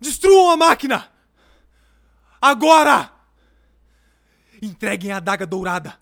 Destruam a máquina! Agora! Entreguem a adaga dourada